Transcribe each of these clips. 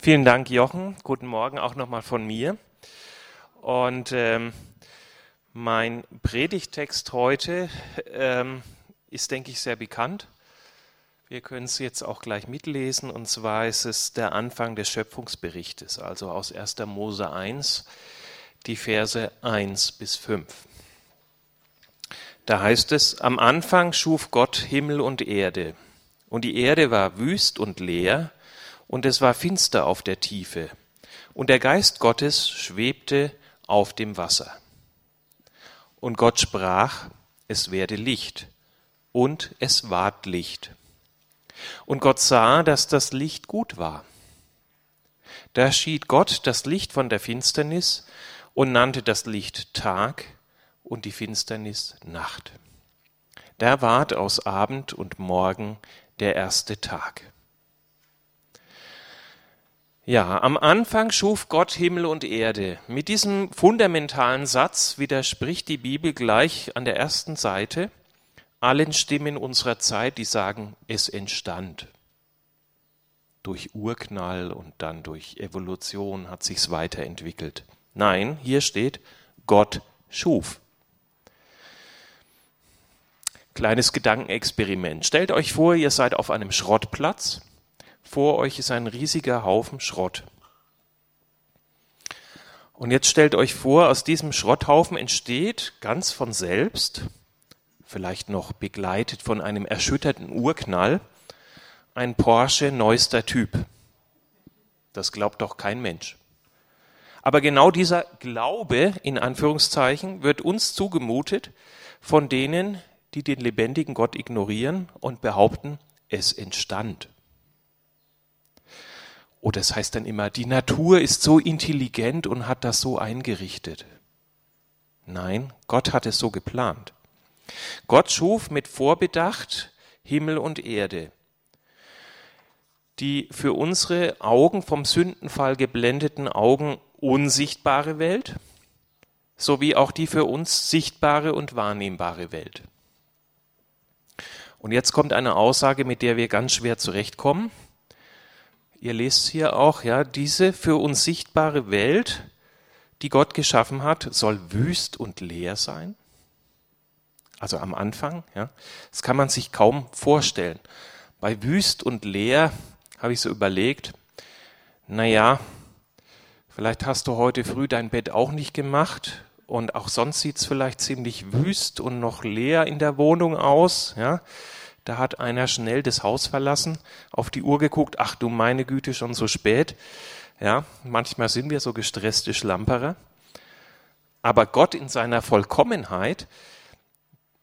Vielen Dank, Jochen. Guten Morgen auch nochmal von mir. Und ähm, mein Predigtext heute ähm, ist, denke ich, sehr bekannt. Wir können es jetzt auch gleich mitlesen. Und zwar ist es der Anfang des Schöpfungsberichtes, also aus 1. Mose 1, die Verse 1 bis 5. Da heißt es, am Anfang schuf Gott Himmel und Erde. Und die Erde war wüst und leer, und es war finster auf der Tiefe, und der Geist Gottes schwebte auf dem Wasser. Und Gott sprach, es werde Licht, und es ward Licht. Und Gott sah, dass das Licht gut war. Da schied Gott das Licht von der Finsternis und nannte das Licht Tag und die Finsternis Nacht. Da ward aus Abend und Morgen der erste Tag. Ja, am Anfang schuf Gott Himmel und Erde. Mit diesem fundamentalen Satz widerspricht die Bibel gleich an der ersten Seite allen Stimmen unserer Zeit, die sagen, es entstand. Durch Urknall und dann durch Evolution hat sich's weiterentwickelt. Nein, hier steht, Gott schuf. Kleines Gedankenexperiment. Stellt euch vor, ihr seid auf einem Schrottplatz vor euch ist ein riesiger Haufen Schrott. Und jetzt stellt euch vor, aus diesem Schrotthaufen entsteht ganz von selbst, vielleicht noch begleitet von einem erschütterten Urknall, ein Porsche neuester Typ. Das glaubt doch kein Mensch. Aber genau dieser Glaube, in Anführungszeichen, wird uns zugemutet von denen, die den lebendigen Gott ignorieren und behaupten, es entstand. Oder es heißt dann immer, die Natur ist so intelligent und hat das so eingerichtet. Nein, Gott hat es so geplant. Gott schuf mit Vorbedacht Himmel und Erde. Die für unsere Augen vom Sündenfall geblendeten Augen unsichtbare Welt, sowie auch die für uns sichtbare und wahrnehmbare Welt. Und jetzt kommt eine Aussage, mit der wir ganz schwer zurechtkommen. Ihr lest hier auch, ja, diese für uns sichtbare Welt, die Gott geschaffen hat, soll wüst und leer sein. Also am Anfang, ja. Das kann man sich kaum vorstellen. Bei wüst und leer habe ich so überlegt, na ja, vielleicht hast du heute früh dein Bett auch nicht gemacht und auch sonst sieht es vielleicht ziemlich wüst und noch leer in der Wohnung aus, ja. Da hat einer schnell das Haus verlassen, auf die Uhr geguckt, ach du meine Güte, schon so spät. Ja, manchmal sind wir so gestresste Schlamperer. Aber Gott in seiner Vollkommenheit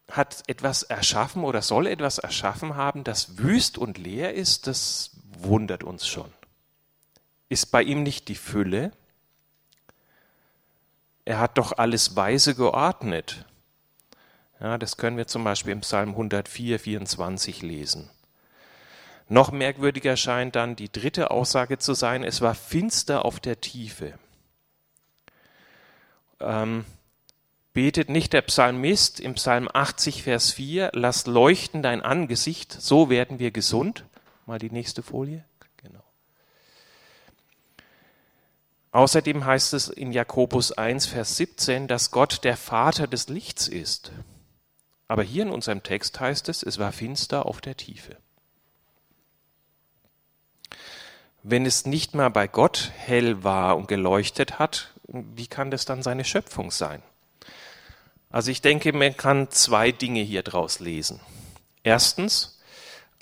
hat etwas erschaffen oder soll etwas erschaffen haben, das wüst und leer ist, das wundert uns schon. Ist bei ihm nicht die Fülle? Er hat doch alles weise geordnet. Ja, das können wir zum Beispiel im Psalm 104, 24 lesen. Noch merkwürdiger scheint dann die dritte Aussage zu sein, es war finster auf der Tiefe. Ähm, betet nicht der Psalmist im Psalm 80, Vers 4, lass leuchten dein Angesicht, so werden wir gesund. Mal die nächste Folie. Genau. Außerdem heißt es in Jakobus 1, Vers 17, dass Gott der Vater des Lichts ist. Aber hier in unserem Text heißt es, es war finster auf der Tiefe. Wenn es nicht mal bei Gott hell war und geleuchtet hat, wie kann das dann seine Schöpfung sein? Also ich denke, man kann zwei Dinge hier draus lesen. Erstens,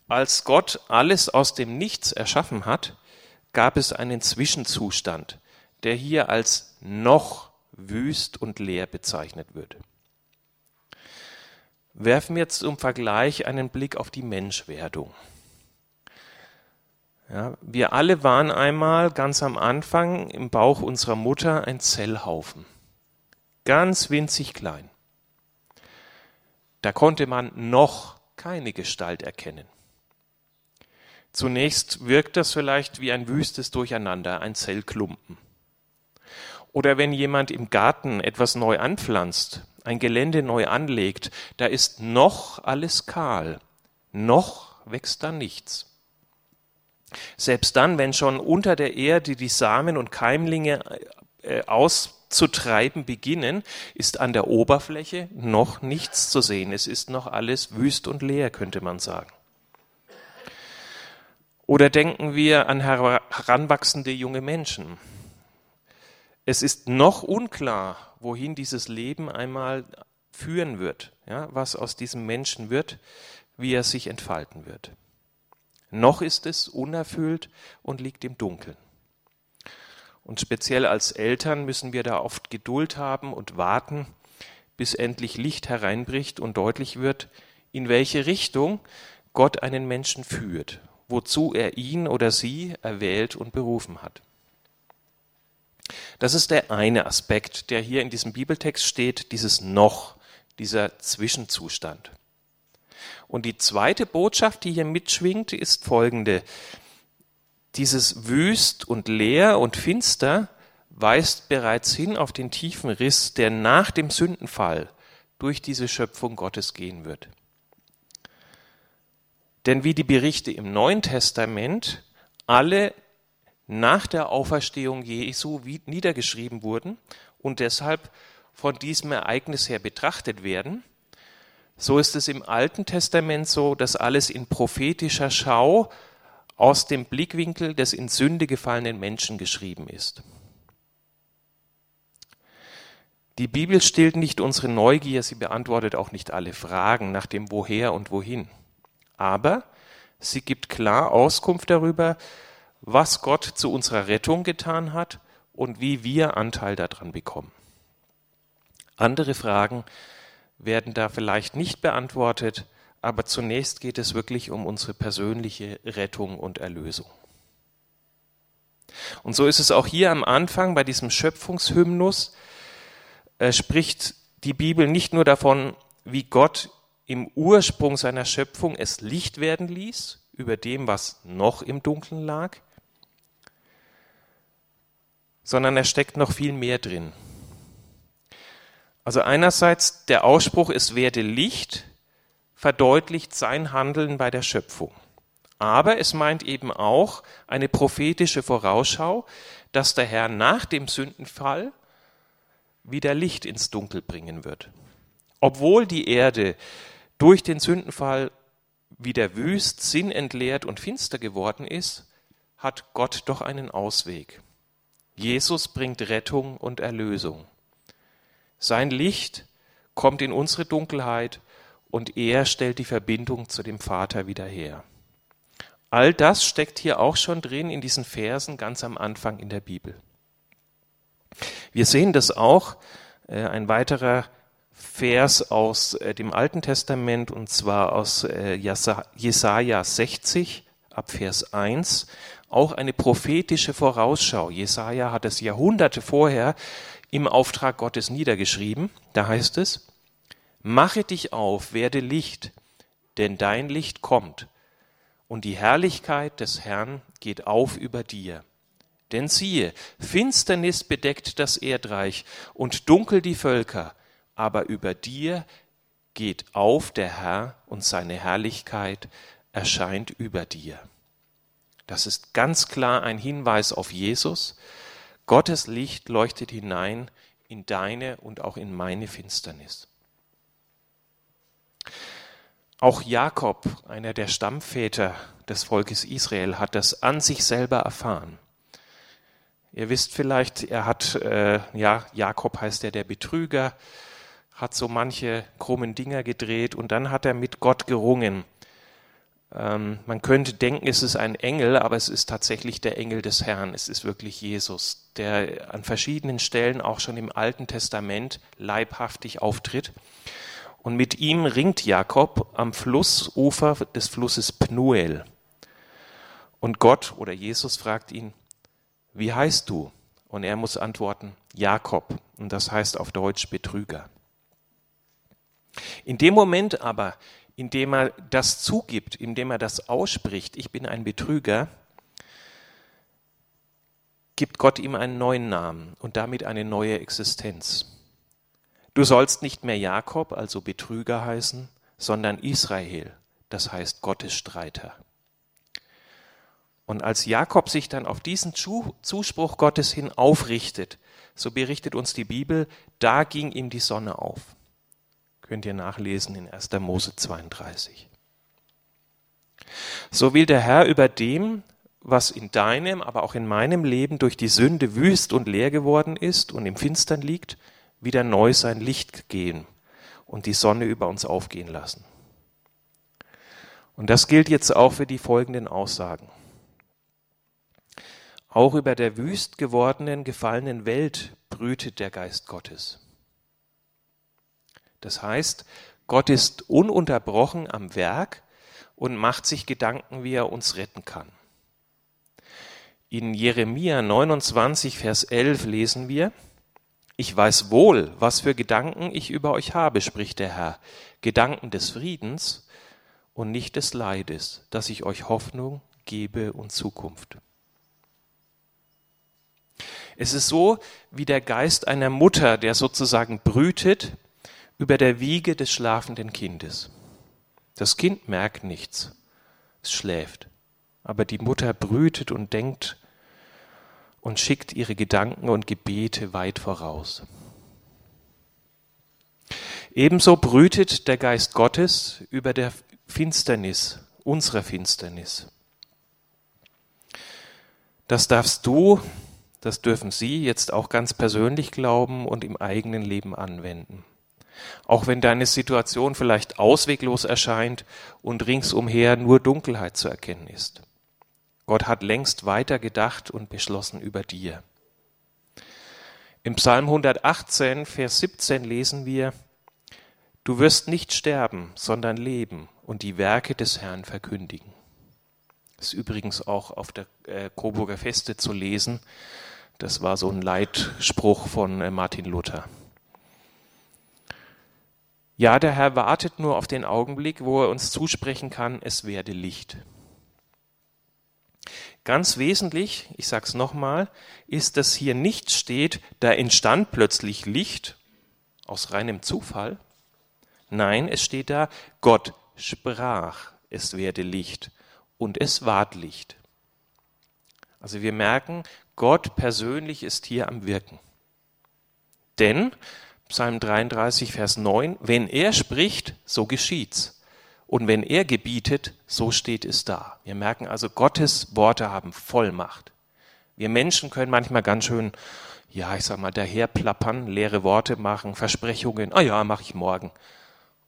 als Gott alles aus dem Nichts erschaffen hat, gab es einen Zwischenzustand, der hier als noch wüst und leer bezeichnet wird. Werfen wir jetzt zum Vergleich einen Blick auf die Menschwerdung. Ja, wir alle waren einmal ganz am Anfang im Bauch unserer Mutter ein Zellhaufen. Ganz winzig klein. Da konnte man noch keine Gestalt erkennen. Zunächst wirkt das vielleicht wie ein wüstes Durcheinander, ein Zellklumpen. Oder wenn jemand im Garten etwas neu anpflanzt, ein Gelände neu anlegt, da ist noch alles kahl, noch wächst da nichts. Selbst dann, wenn schon unter der Erde die Samen und Keimlinge äh, auszutreiben beginnen, ist an der Oberfläche noch nichts zu sehen. Es ist noch alles wüst und leer, könnte man sagen. Oder denken wir an heranwachsende junge Menschen. Es ist noch unklar, wohin dieses Leben einmal führen wird, ja, was aus diesem Menschen wird, wie er sich entfalten wird. Noch ist es unerfüllt und liegt im Dunkeln. Und speziell als Eltern müssen wir da oft Geduld haben und warten, bis endlich Licht hereinbricht und deutlich wird, in welche Richtung Gott einen Menschen führt wozu er ihn oder sie erwählt und berufen hat. Das ist der eine Aspekt, der hier in diesem Bibeltext steht, dieses noch, dieser Zwischenzustand. Und die zweite Botschaft, die hier mitschwingt, ist folgende. Dieses wüst und leer und finster weist bereits hin auf den tiefen Riss, der nach dem Sündenfall durch diese Schöpfung Gottes gehen wird. Denn wie die Berichte im Neuen Testament alle nach der Auferstehung Jesu niedergeschrieben wurden und deshalb von diesem Ereignis her betrachtet werden, so ist es im Alten Testament so, dass alles in prophetischer Schau aus dem Blickwinkel des in Sünde gefallenen Menschen geschrieben ist. Die Bibel stillt nicht unsere Neugier, sie beantwortet auch nicht alle Fragen nach dem Woher und Wohin aber sie gibt klar Auskunft darüber, was Gott zu unserer Rettung getan hat und wie wir Anteil daran bekommen. Andere Fragen werden da vielleicht nicht beantwortet, aber zunächst geht es wirklich um unsere persönliche Rettung und Erlösung. Und so ist es auch hier am Anfang bei diesem Schöpfungshymnus, äh, spricht die Bibel nicht nur davon, wie Gott im Ursprung seiner Schöpfung es Licht werden ließ über dem, was noch im Dunkeln lag, sondern er steckt noch viel mehr drin. Also einerseits der Ausspruch, es werde Licht, verdeutlicht sein Handeln bei der Schöpfung. Aber es meint eben auch eine prophetische Vorausschau, dass der Herr nach dem Sündenfall wieder Licht ins Dunkel bringen wird. Obwohl die Erde durch den Sündenfall wieder wüst, sinnentleert und finster geworden ist, hat Gott doch einen Ausweg. Jesus bringt Rettung und Erlösung. Sein Licht kommt in unsere Dunkelheit und er stellt die Verbindung zu dem Vater wieder her. All das steckt hier auch schon drin in diesen Versen ganz am Anfang in der Bibel. Wir sehen das auch, äh, ein weiterer Vers aus äh, dem Alten Testament und zwar aus äh, Jesaja 60 ab Vers 1. Auch eine prophetische Vorausschau. Jesaja hat es Jahrhunderte vorher im Auftrag Gottes niedergeschrieben. Da heißt es, Mache dich auf, werde Licht, denn dein Licht kommt und die Herrlichkeit des Herrn geht auf über dir. Denn siehe, Finsternis bedeckt das Erdreich und dunkel die Völker, aber über dir geht auf der Herr und seine Herrlichkeit erscheint über dir. Das ist ganz klar ein Hinweis auf Jesus. Gottes Licht leuchtet hinein in deine und auch in meine Finsternis. Auch Jakob, einer der Stammväter des Volkes Israel, hat das an sich selber erfahren. Ihr wisst vielleicht, er hat, äh, ja, Jakob heißt er der Betrüger, hat so manche krummen Dinger gedreht und dann hat er mit Gott gerungen. Ähm, man könnte denken, es ist ein Engel, aber es ist tatsächlich der Engel des Herrn. Es ist wirklich Jesus, der an verschiedenen Stellen auch schon im Alten Testament leibhaftig auftritt. Und mit ihm ringt Jakob am Flussufer des Flusses Pnuel. Und Gott oder Jesus fragt ihn, wie heißt du? Und er muss antworten, Jakob. Und das heißt auf Deutsch Betrüger. In dem Moment aber, in dem er das zugibt, in dem er das ausspricht, ich bin ein Betrüger, gibt Gott ihm einen neuen Namen und damit eine neue Existenz. Du sollst nicht mehr Jakob, also Betrüger heißen, sondern Israel, das heißt Gottes Streiter. Und als Jakob sich dann auf diesen Zuspruch Gottes hin aufrichtet, so berichtet uns die Bibel, da ging ihm die Sonne auf. Könnt ihr nachlesen in 1. Mose 32. So will der Herr über dem, was in deinem, aber auch in meinem Leben durch die Sünde wüst und leer geworden ist und im Finstern liegt, wieder neu sein Licht gehen und die Sonne über uns aufgehen lassen. Und das gilt jetzt auch für die folgenden Aussagen. Auch über der wüst gewordenen, gefallenen Welt brütet der Geist Gottes. Das heißt, Gott ist ununterbrochen am Werk und macht sich Gedanken, wie er uns retten kann. In Jeremia 29, Vers 11 lesen wir, Ich weiß wohl, was für Gedanken ich über euch habe, spricht der Herr, Gedanken des Friedens und nicht des Leides, dass ich euch Hoffnung gebe und Zukunft. Es ist so wie der Geist einer Mutter, der sozusagen brütet über der Wiege des schlafenden Kindes. Das Kind merkt nichts, es schläft, aber die Mutter brütet und denkt und schickt ihre Gedanken und Gebete weit voraus. Ebenso brütet der Geist Gottes über der Finsternis, unserer Finsternis. Das darfst du, das dürfen Sie jetzt auch ganz persönlich glauben und im eigenen Leben anwenden. Auch wenn deine Situation vielleicht ausweglos erscheint und ringsumher nur Dunkelheit zu erkennen ist. Gott hat längst weiter gedacht und beschlossen über dir. Im Psalm 118, Vers 17 lesen wir, Du wirst nicht sterben, sondern leben und die Werke des Herrn verkündigen. Das ist übrigens auch auf der äh, Coburger Feste zu lesen. Das war so ein Leitspruch von äh, Martin Luther. Ja, der Herr wartet nur auf den Augenblick, wo er uns zusprechen kann, es werde Licht. Ganz wesentlich, ich sage es nochmal, ist, dass hier nicht steht, da entstand plötzlich Licht aus reinem Zufall. Nein, es steht da, Gott sprach, es werde Licht und es ward Licht. Also wir merken, Gott persönlich ist hier am Wirken. Denn Psalm 33, Vers 9, wenn er spricht, so geschieht's. Und wenn er gebietet, so steht es da. Wir merken also, Gottes Worte haben Vollmacht. Wir Menschen können manchmal ganz schön, ja, ich sag mal, daherplappern, leere Worte machen, Versprechungen, ah ja, mache ich morgen.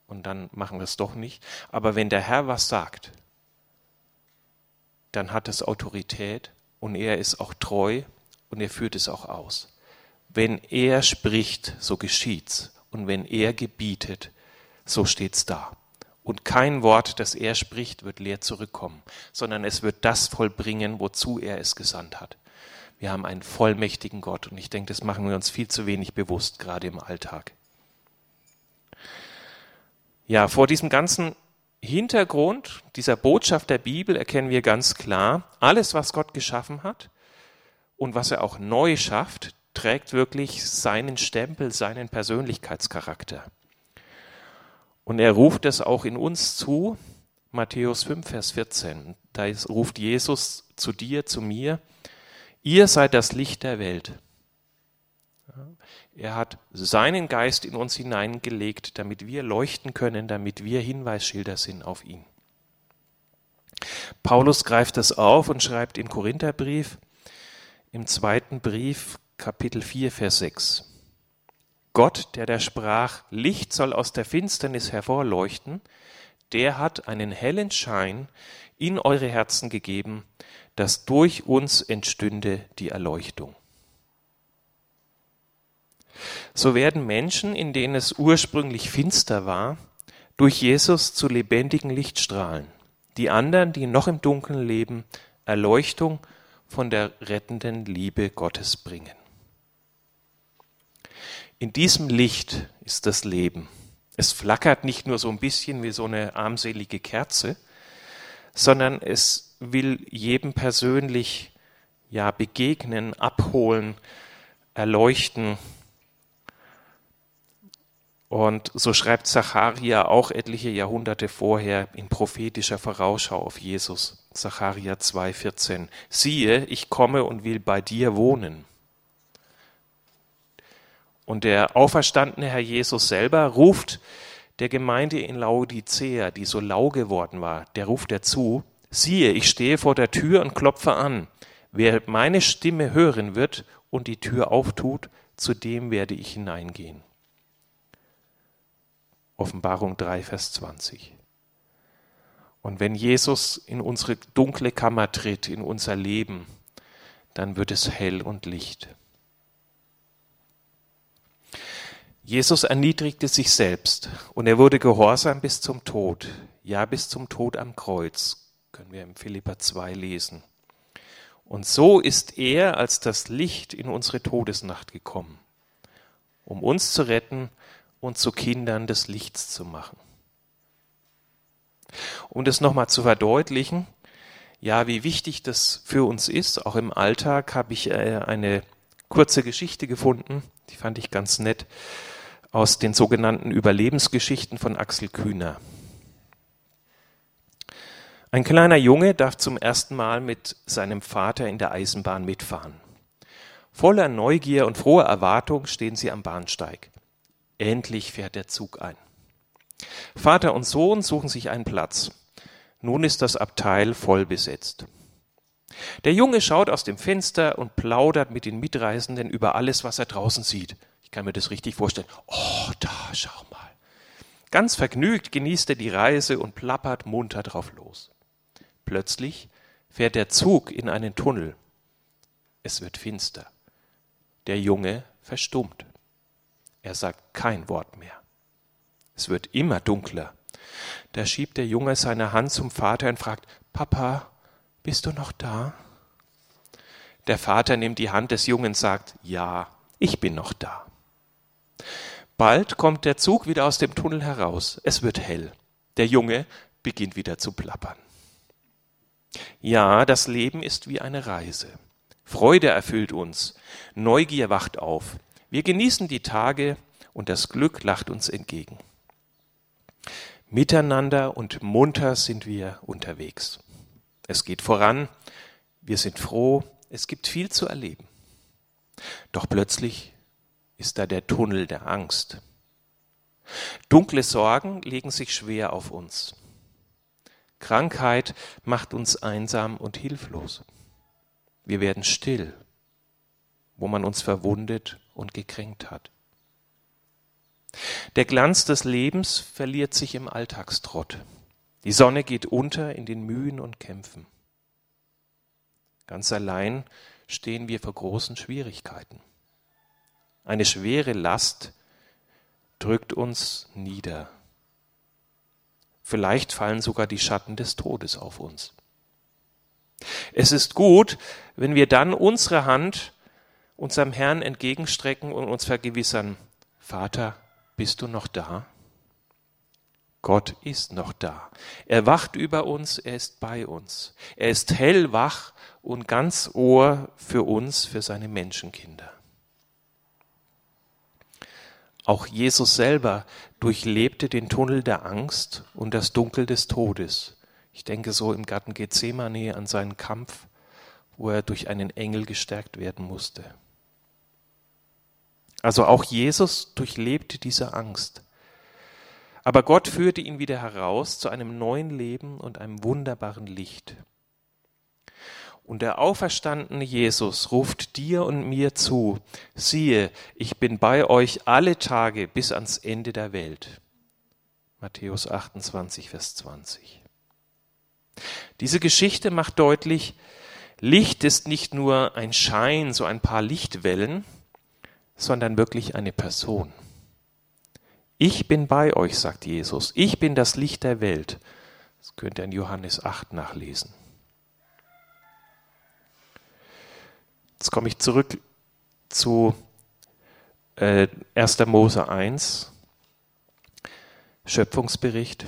Und dann machen wir es doch nicht. Aber wenn der Herr was sagt, dann hat es Autorität und er ist auch treu und er führt es auch aus. Wenn er spricht, so geschieht's. Und wenn er gebietet, so steht's da. Und kein Wort, das er spricht, wird leer zurückkommen, sondern es wird das vollbringen, wozu er es gesandt hat. Wir haben einen vollmächtigen Gott und ich denke, das machen wir uns viel zu wenig bewusst, gerade im Alltag. Ja, vor diesem ganzen Hintergrund dieser Botschaft der Bibel erkennen wir ganz klar, alles, was Gott geschaffen hat und was er auch neu schafft, trägt wirklich seinen Stempel, seinen Persönlichkeitscharakter. Und er ruft es auch in uns zu, Matthäus 5, Vers 14. Da ruft Jesus zu dir, zu mir, ihr seid das Licht der Welt. Er hat seinen Geist in uns hineingelegt, damit wir leuchten können, damit wir Hinweisschilder sind auf ihn. Paulus greift das auf und schreibt im Korintherbrief, im zweiten Brief, Kapitel 4, Vers 6. Gott, der da sprach, Licht soll aus der Finsternis hervorleuchten, der hat einen hellen Schein in eure Herzen gegeben, dass durch uns entstünde die Erleuchtung. So werden Menschen, in denen es ursprünglich finster war, durch Jesus zu lebendigen Lichtstrahlen. Die anderen, die noch im Dunkeln leben, Erleuchtung von der rettenden Liebe Gottes bringen. In diesem Licht ist das Leben. Es flackert nicht nur so ein bisschen wie so eine armselige Kerze, sondern es will jedem persönlich ja begegnen, abholen, erleuchten. Und so schreibt Zacharia auch etliche Jahrhunderte vorher in prophetischer Vorausschau auf Jesus. Zacharia 2,14. Siehe, ich komme und will bei dir wohnen. Und der auferstandene Herr Jesus selber ruft der Gemeinde in Laodicea, die so lau geworden war, der ruft er zu, siehe, ich stehe vor der Tür und klopfe an. Wer meine Stimme hören wird und die Tür auftut, zu dem werde ich hineingehen. Offenbarung 3, Vers 20. Und wenn Jesus in unsere dunkle Kammer tritt, in unser Leben, dann wird es hell und Licht. Jesus erniedrigte sich selbst und er wurde gehorsam bis zum Tod, ja bis zum Tod am Kreuz, können wir im Philippa 2 lesen. Und so ist er als das Licht in unsere Todesnacht gekommen, um uns zu retten und zu Kindern des Lichts zu machen. Um das nochmal zu verdeutlichen, ja, wie wichtig das für uns ist, auch im Alltag, habe ich äh, eine kurze Geschichte gefunden, die fand ich ganz nett aus den sogenannten Überlebensgeschichten von Axel Kühner. Ein kleiner Junge darf zum ersten Mal mit seinem Vater in der Eisenbahn mitfahren. Voller Neugier und froher Erwartung stehen sie am Bahnsteig. Endlich fährt der Zug ein. Vater und Sohn suchen sich einen Platz. Nun ist das Abteil voll besetzt. Der Junge schaut aus dem Fenster und plaudert mit den Mitreisenden über alles, was er draußen sieht. Ich kann mir das richtig vorstellen. Oh, da, schau mal. Ganz vergnügt genießt er die Reise und plappert munter drauf los. Plötzlich fährt der Zug in einen Tunnel. Es wird finster. Der Junge verstummt. Er sagt kein Wort mehr. Es wird immer dunkler. Da schiebt der Junge seine Hand zum Vater und fragt, Papa, bist du noch da? Der Vater nimmt die Hand des Jungen und sagt, ja, ich bin noch da. Bald kommt der Zug wieder aus dem Tunnel heraus. Es wird hell. Der Junge beginnt wieder zu plappern. Ja, das Leben ist wie eine Reise. Freude erfüllt uns. Neugier wacht auf. Wir genießen die Tage und das Glück lacht uns entgegen. Miteinander und munter sind wir unterwegs. Es geht voran. Wir sind froh. Es gibt viel zu erleben. Doch plötzlich ist da der Tunnel der Angst. Dunkle Sorgen legen sich schwer auf uns. Krankheit macht uns einsam und hilflos. Wir werden still, wo man uns verwundet und gekränkt hat. Der Glanz des Lebens verliert sich im Alltagstrott. Die Sonne geht unter in den Mühen und Kämpfen. Ganz allein stehen wir vor großen Schwierigkeiten. Eine schwere Last drückt uns nieder. Vielleicht fallen sogar die Schatten des Todes auf uns. Es ist gut, wenn wir dann unsere Hand unserem Herrn entgegenstrecken und uns vergewissern, Vater, bist du noch da? Gott ist noch da. Er wacht über uns, er ist bei uns. Er ist hellwach und ganz Ohr für uns, für seine Menschenkinder. Auch Jesus selber durchlebte den Tunnel der Angst und das Dunkel des Todes. Ich denke so im Garten Gethsemane an seinen Kampf, wo er durch einen Engel gestärkt werden musste. Also auch Jesus durchlebte diese Angst. Aber Gott führte ihn wieder heraus zu einem neuen Leben und einem wunderbaren Licht. Und der auferstandene Jesus ruft dir und mir zu, siehe, ich bin bei euch alle Tage bis ans Ende der Welt. Matthäus 28, Vers 20. Diese Geschichte macht deutlich, Licht ist nicht nur ein Schein, so ein paar Lichtwellen, sondern wirklich eine Person. Ich bin bei euch, sagt Jesus. Ich bin das Licht der Welt. Das könnt ihr in Johannes 8 nachlesen. Jetzt komme ich zurück zu äh, 1. Mose 1, Schöpfungsbericht.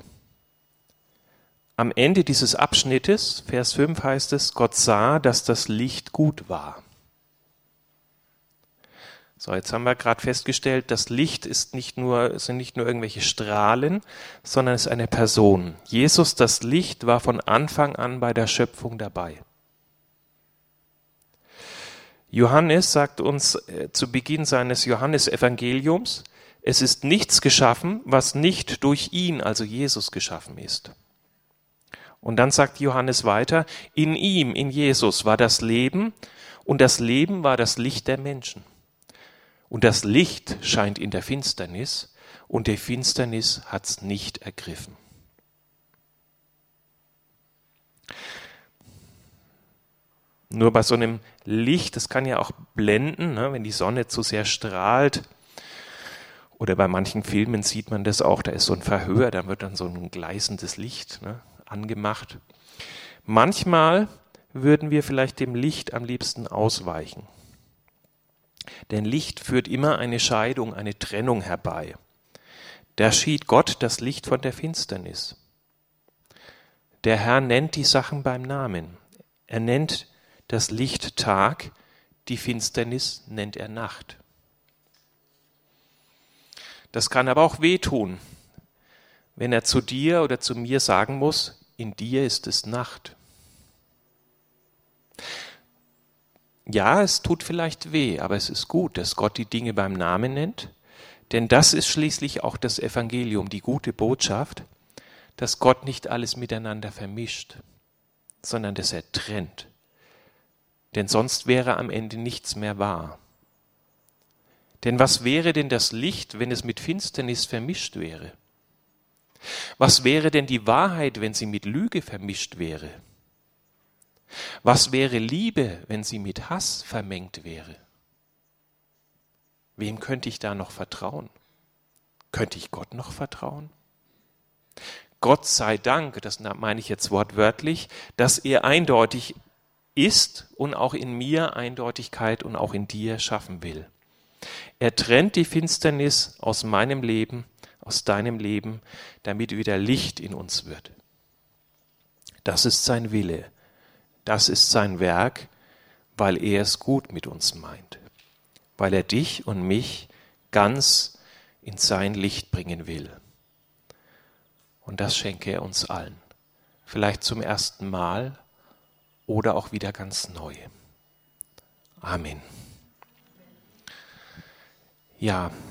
Am Ende dieses Abschnittes, Vers 5 heißt es, Gott sah, dass das Licht gut war. So, jetzt haben wir gerade festgestellt, das Licht ist nicht nur, sind nicht nur irgendwelche Strahlen, sondern es ist eine Person. Jesus, das Licht, war von Anfang an bei der Schöpfung dabei. Johannes sagt uns äh, zu Beginn seines Johannesevangeliums, es ist nichts geschaffen, was nicht durch ihn, also Jesus, geschaffen ist. Und dann sagt Johannes weiter, in ihm, in Jesus war das Leben und das Leben war das Licht der Menschen. Und das Licht scheint in der Finsternis und die Finsternis hat's nicht ergriffen. Nur bei so einem Licht, das kann ja auch blenden, ne, wenn die Sonne zu sehr strahlt. Oder bei manchen Filmen sieht man das auch, da ist so ein Verhör, da wird dann so ein gleißendes Licht ne, angemacht. Manchmal würden wir vielleicht dem Licht am liebsten ausweichen. Denn Licht führt immer eine Scheidung, eine Trennung herbei. Da schied Gott das Licht von der Finsternis. Der Herr nennt die Sachen beim Namen. Er nennt das Licht Tag, die Finsternis nennt er Nacht. Das kann aber auch wehtun, wenn er zu dir oder zu mir sagen muss, in dir ist es Nacht. Ja, es tut vielleicht weh, aber es ist gut, dass Gott die Dinge beim Namen nennt, denn das ist schließlich auch das Evangelium, die gute Botschaft, dass Gott nicht alles miteinander vermischt, sondern dass er trennt. Denn sonst wäre am Ende nichts mehr wahr. Denn was wäre denn das Licht, wenn es mit Finsternis vermischt wäre? Was wäre denn die Wahrheit, wenn sie mit Lüge vermischt wäre? Was wäre Liebe, wenn sie mit Hass vermengt wäre? Wem könnte ich da noch vertrauen? Könnte ich Gott noch vertrauen? Gott sei Dank, das meine ich jetzt wortwörtlich, dass er eindeutig ist und auch in mir Eindeutigkeit und auch in dir schaffen will. Er trennt die Finsternis aus meinem Leben, aus deinem Leben, damit wieder Licht in uns wird. Das ist sein Wille. Das ist sein Werk, weil er es gut mit uns meint, weil er dich und mich ganz in sein Licht bringen will. Und das schenke er uns allen. Vielleicht zum ersten Mal oder auch wieder ganz neu. Amen. Ja,